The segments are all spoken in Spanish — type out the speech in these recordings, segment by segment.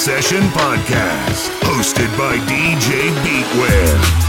Session Podcast, hosted by DJ Beatware.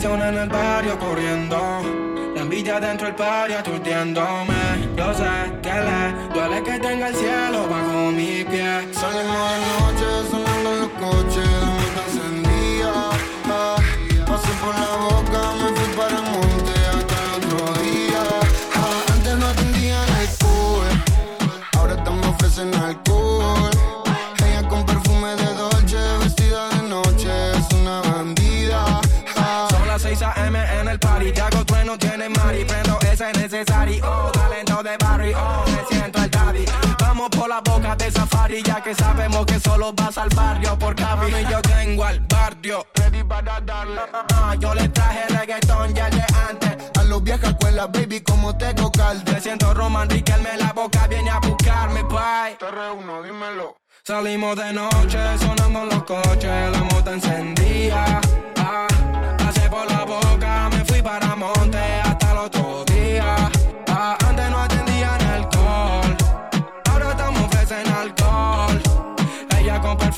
persona en el barrio corriendo. La envidia dentro del barrio aturdiéndome. Yo sé que le duele que tenga el cielo bajo mi pie. Salimos de noche, sonando los coches, la encendía. Ah, paso por la boca. amarilla que sabemos que solo vas al barrio por capi. y yo tengo al barrio. Ah, yo le traje reggaetón ya de antes. A los viejas escuelas, baby, como tengo calde. Me siento Roman Riquelme, la boca viene a buscarme, bye. Te reúno, dímelo. Salimos de noche, sonando los coches, la moto encendía. Ah, pasé por la boca, me fui para monte hasta el otro día.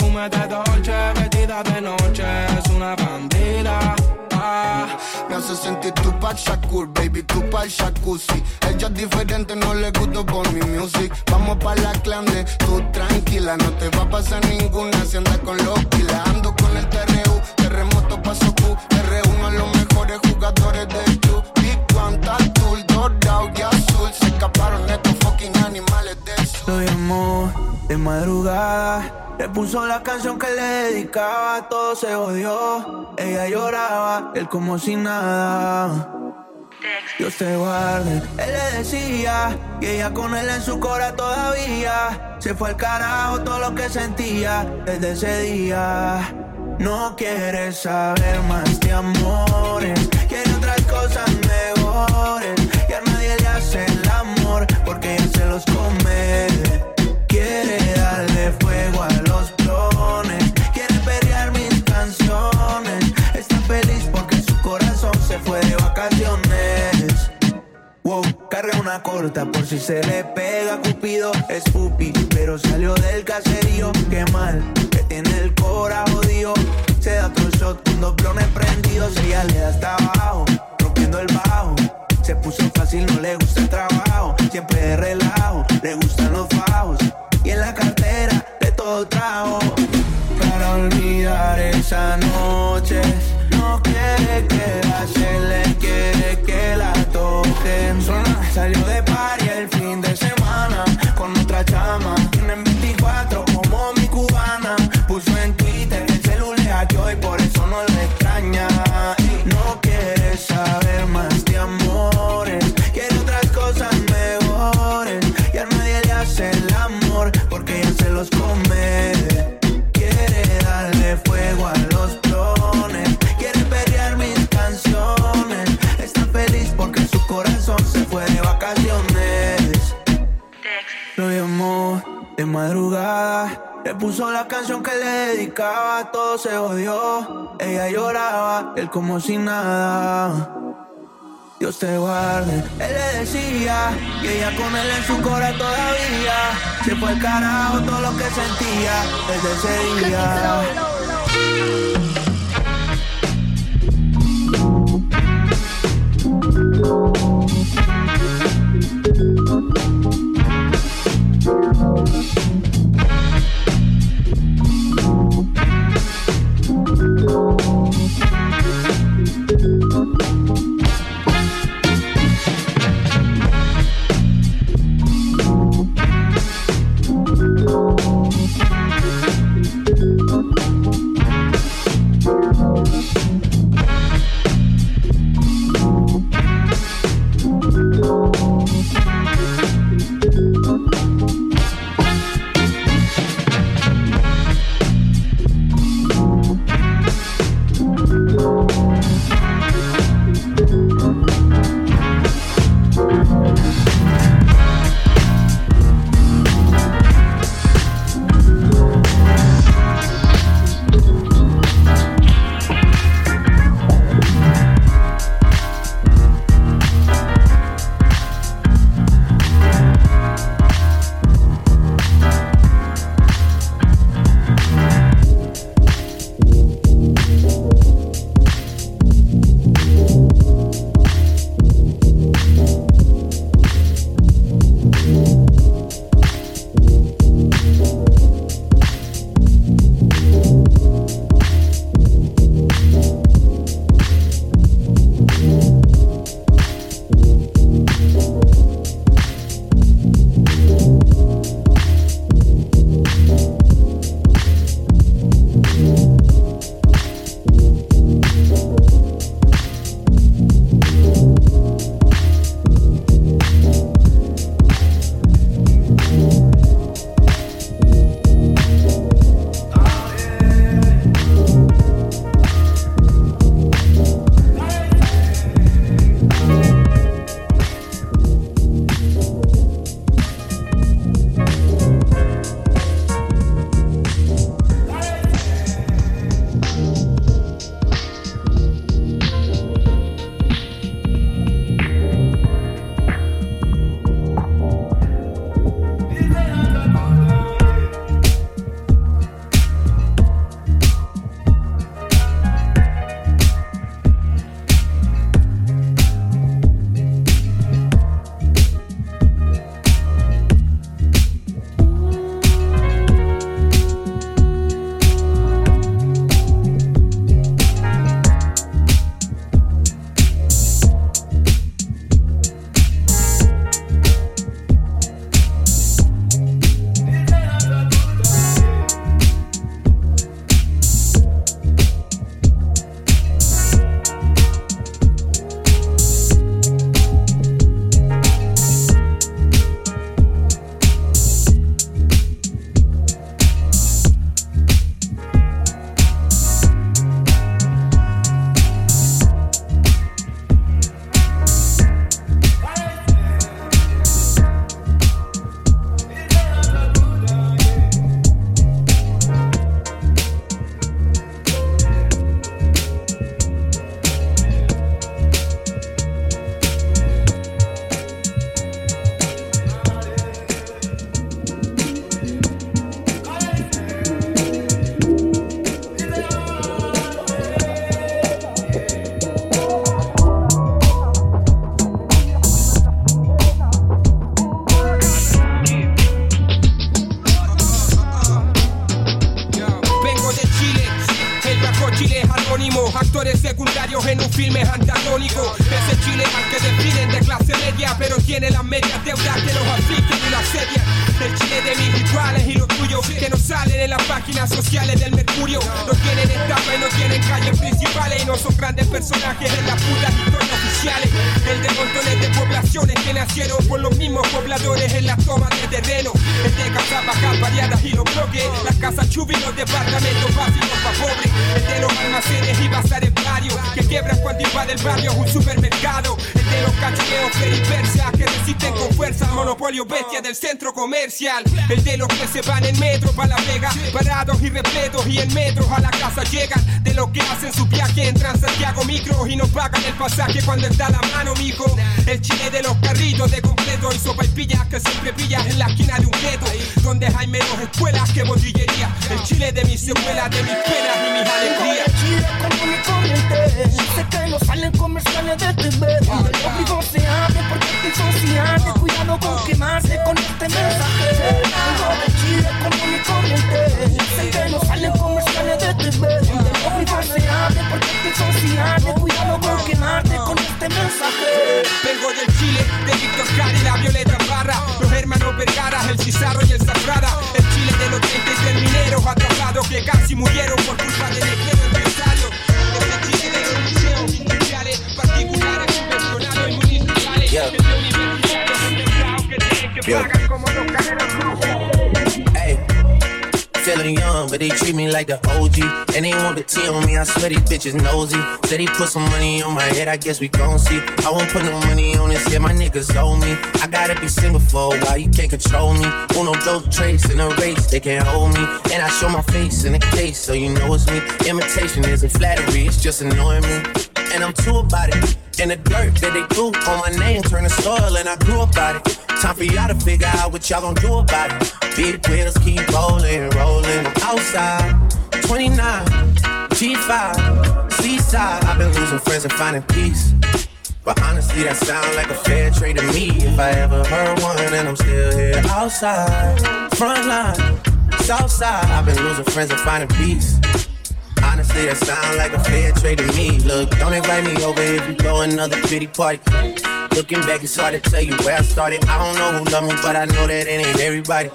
Fumete dolce, vestida de noche, es una bandida. Ah, me hace sentir tu pa' Shakur, baby, tu pa' jacuzzi. Ella es diferente, no le gusto por mi music. Vamos pa' la clande, tú tranquila, no te va a pasar ninguna si andas con los pilas. Ando con el TRU, terremoto paso Q, te reúno a los mejores jugadores del club. Big One, Tatul, Dorado y Azul, se escaparon estos fucking animales. Le puso la canción que le dedicaba, todo se odió. Ella lloraba, él como si nada. Dios te guarde, él le decía, y ella con él en su cora todavía. Se fue al carajo todo lo que sentía desde ese día. No quiere saber más de amores, quiere otras cosas mejores. Y a nadie le hace ella se los come. Quiere darle fuego a los clones, quiere perrear mis canciones. Está feliz porque su corazón se fue de vacaciones. Wow, carga una corta por si se le pega Cupido es pupi, pero salió del caserío. Qué mal, que tiene el cora jodido. Se da otro shot con dos blones prendidos. Ella le da hasta abajo, rompiendo el bajo. Se puso fácil, no le gusta el trabajo. Siempre de relajo, le gustan los fajos. Y en la cartera de todo trajo. Para olvidar esa noche, no quiere quedarse, le quiere que la toquen. Salió de party el fin de semana con otra chama. se odió. Ella lloraba, él como si nada. Dios te guarde. Él le decía y ella con él en su cora todavía. Se fue al carajo todo lo que sentía desde ese día. Treat me like the OG. And they want the T on me, I swear these bitches nosy. Said he put some money on my head, I guess we gon' see. I won't put no money on this, yeah, my niggas owe me. I gotta be single for a while, you can't control me. Uno, those traits in a race, they can't hold me. And I show my face in the case, so you know it's me. Imitation isn't flattery, it's just annoying me. And I'm too about it. And the dirt that they threw on my name turned to soil, and I grew about it. Time for y'all to figure out what y'all gon' do about it. Big wheels keep rolling, rolling. Outside, 29, G5, seaside. I've been losing friends and finding peace. But honestly, that sound like a fair trade to me. If I ever heard one, and I'm still here outside, front line, south side. I've been losing friends and finding peace. Honestly, that sound like a fair trade to me. Look, don't invite me over if you throw another pretty party. Looking back, it's hard to tell you where I started. I don't know who loved me, but I know that it ain't everybody.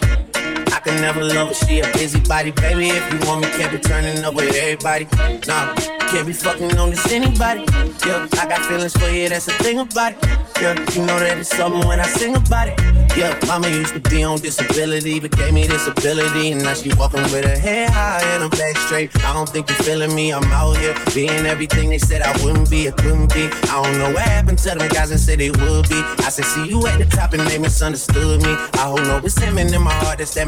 Can never love her, she a busybody. Baby, if you want me, can't be turning up with everybody. Nah, can't be fucking on this anybody. Yeah, I got feelings for you, that's the thing about it. Yeah, you know that it's something when I sing about it. Yeah, mama used to be on disability, but gave me this ability. And now she walking with her head high and her back straight. I don't think you're feeling me, I'm out here being everything they said I wouldn't be, I couldn't be. I don't know what happened to them guys that said they would be. I said, see you at the top and they misunderstood me. I hold no resentment in my heart, that's that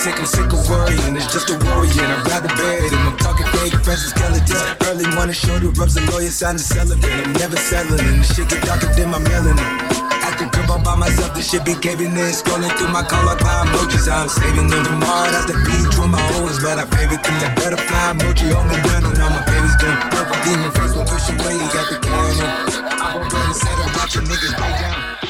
Sick and sick of worrying, it's just a worrying. I'd rather bury them. I'm talking fake friends and skeletons. Early morning shoulder rubs, the lawyer signed a celibate. I'm never settling, the shit get darker than my melanin. Acting crib all by myself, the shit be caving in. Scrolling through my call, like my emojis. I'm saving them tomorrow. That's the beach with my owns, but I favorite them. That butterfly emoji on the ground, and all my babies doing perfect. Demon face will push away, you got the cannon. I'm gonna set up, watching niggas break down.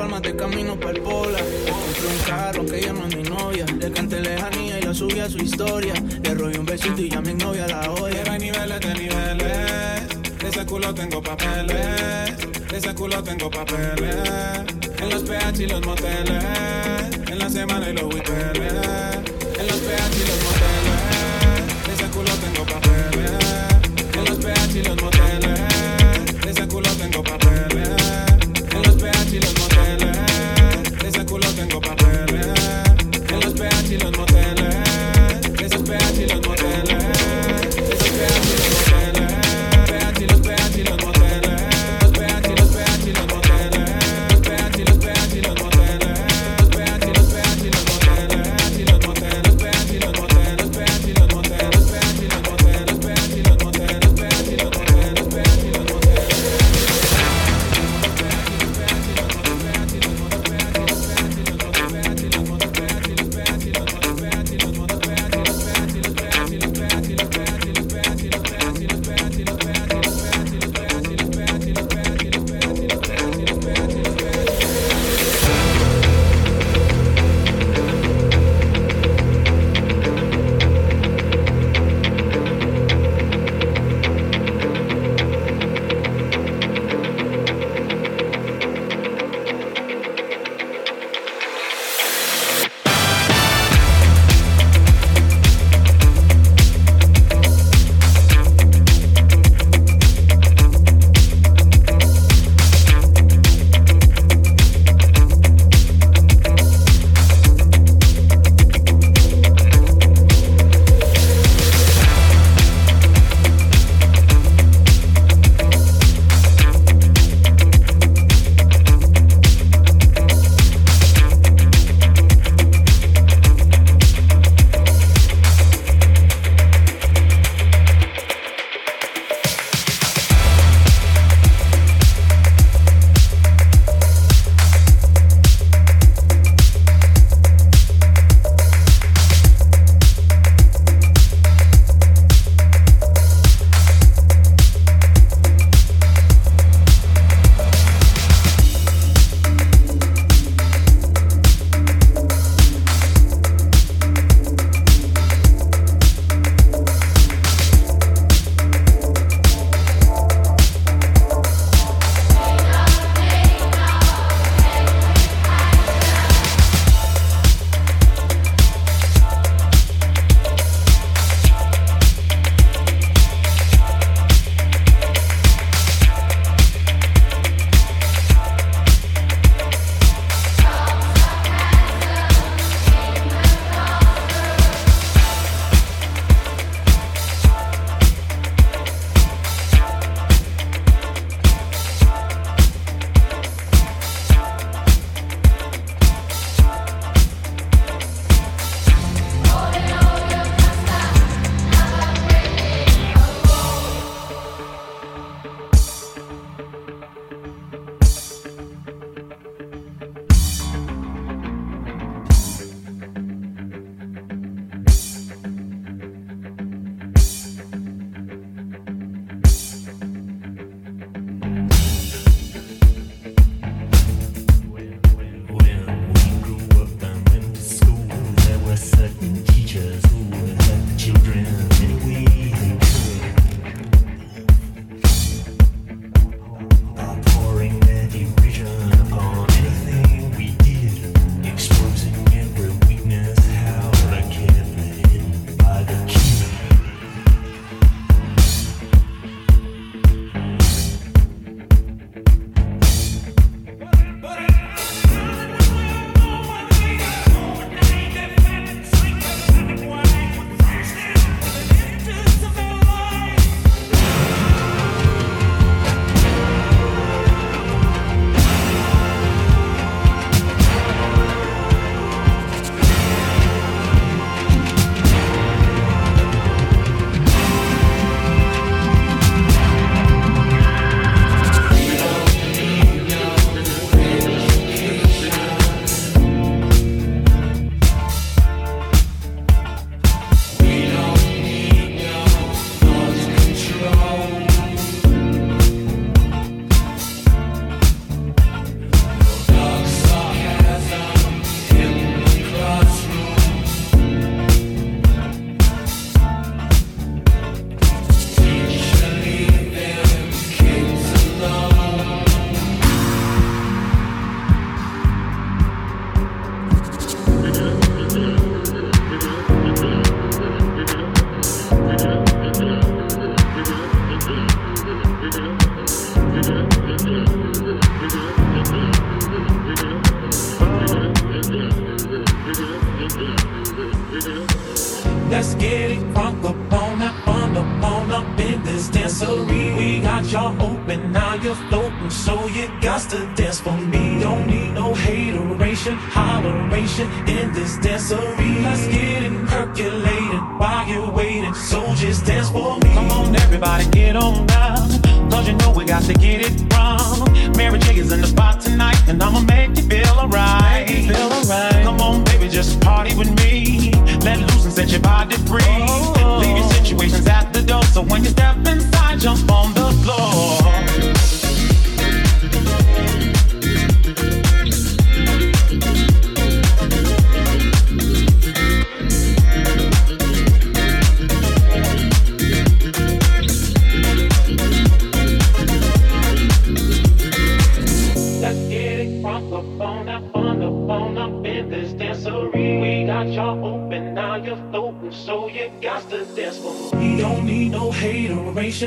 palmas de camino para el bola. Compré un carro que llama no mi novia. Le canté lejanía y la subí a su historia. Le robé un besito y ya mi novia la odia. Hay niveles de niveles. De ese culo tengo papeles. De ese culo tengo papeles. En los PH y los moteles. En la semana y los weekenes. En los PH y los moteles. De ese culo tengo papeles. En los PH y los moteles. De ese culo tengo papeles. En los PH y los moteles.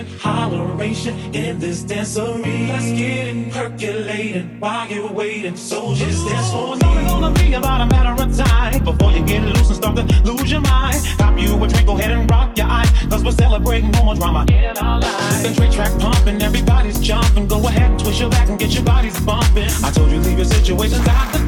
Holleration in this dancery. Let's get it percolating while you're waiting, so just dance for me. It's only gonna be about a matter of time before you get loose and start to lose your mind. Pop you a drink, go ahead and rock your eye, cause we're celebrating no more drama in our. The Dre track pumping, everybody's jumping. Go ahead and twist your back and get your bodies bumping. I told you leave your situations out the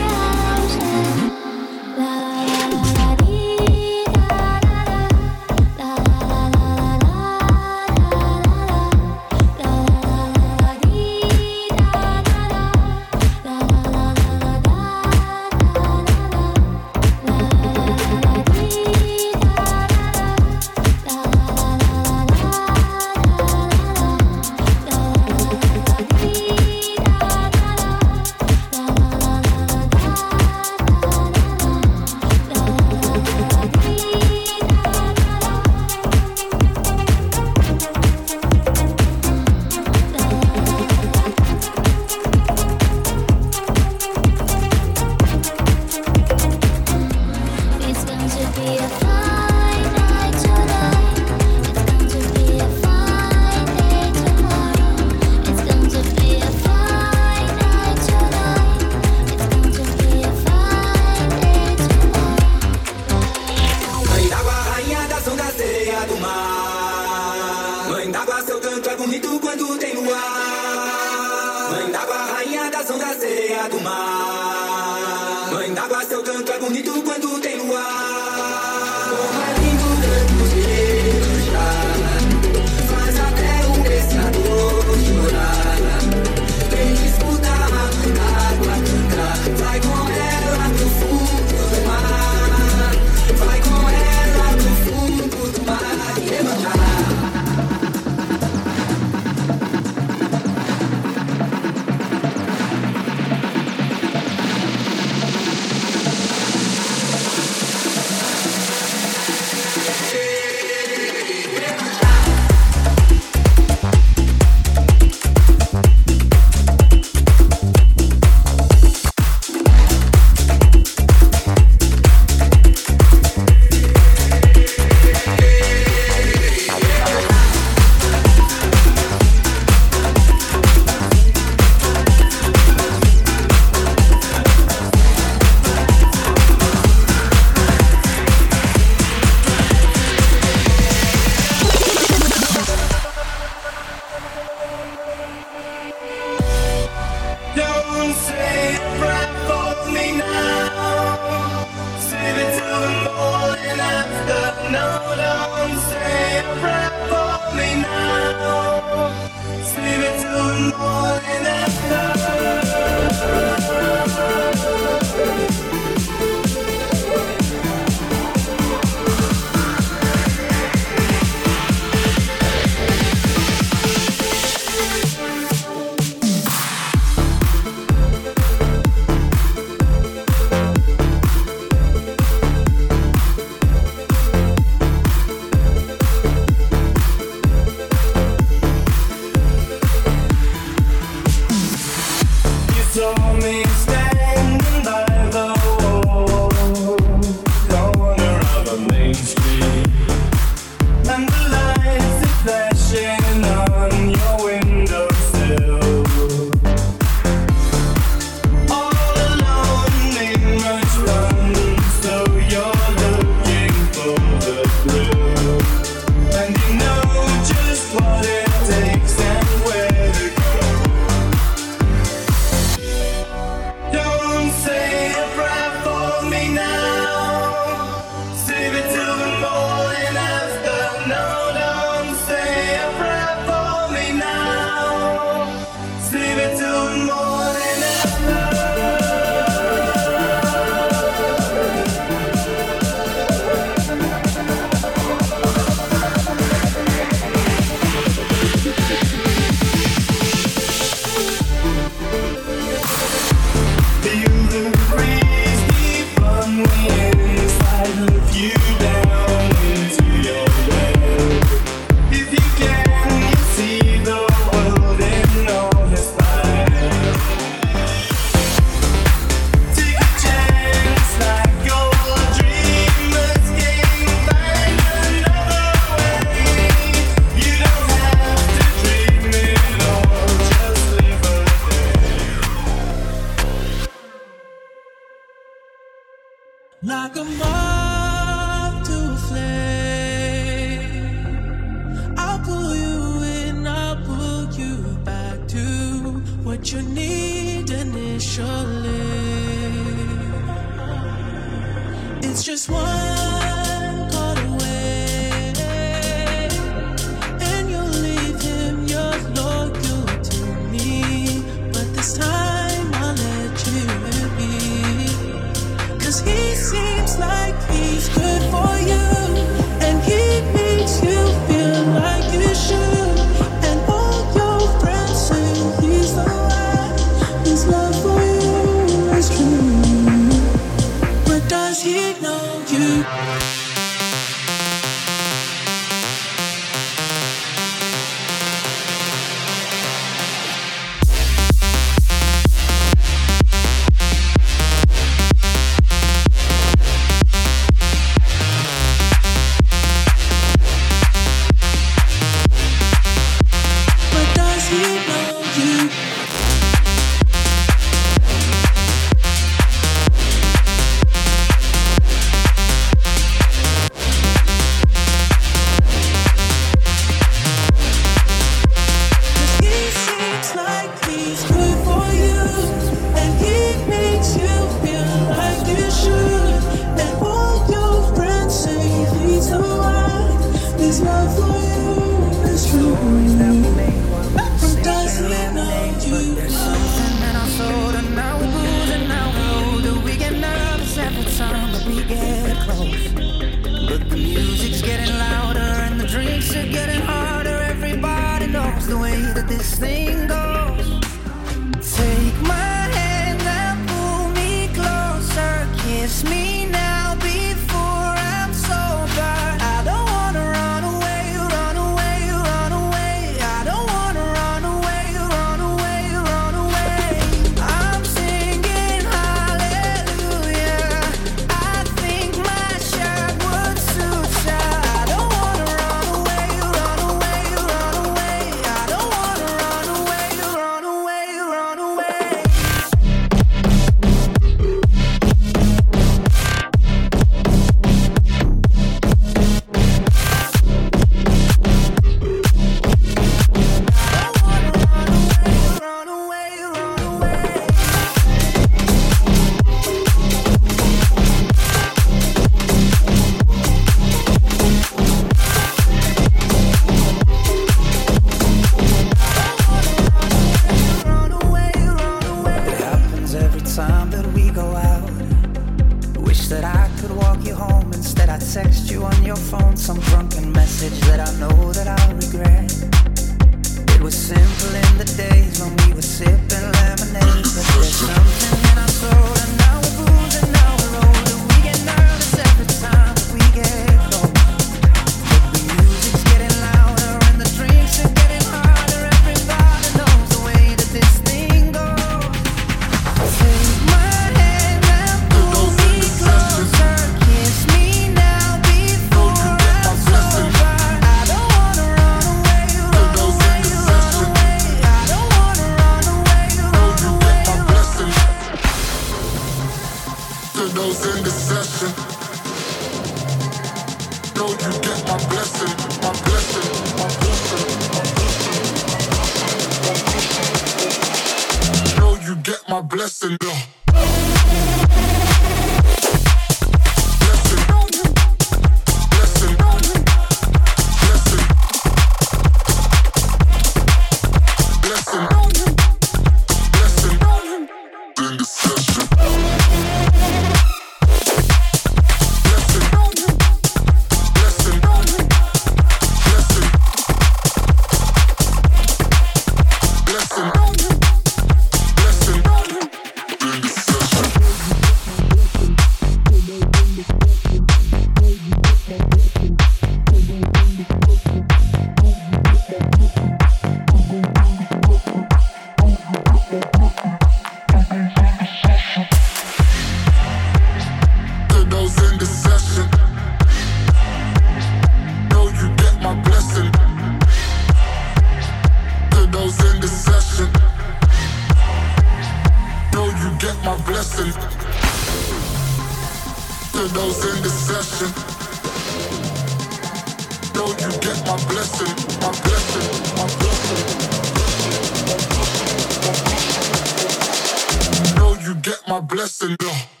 blessing, no.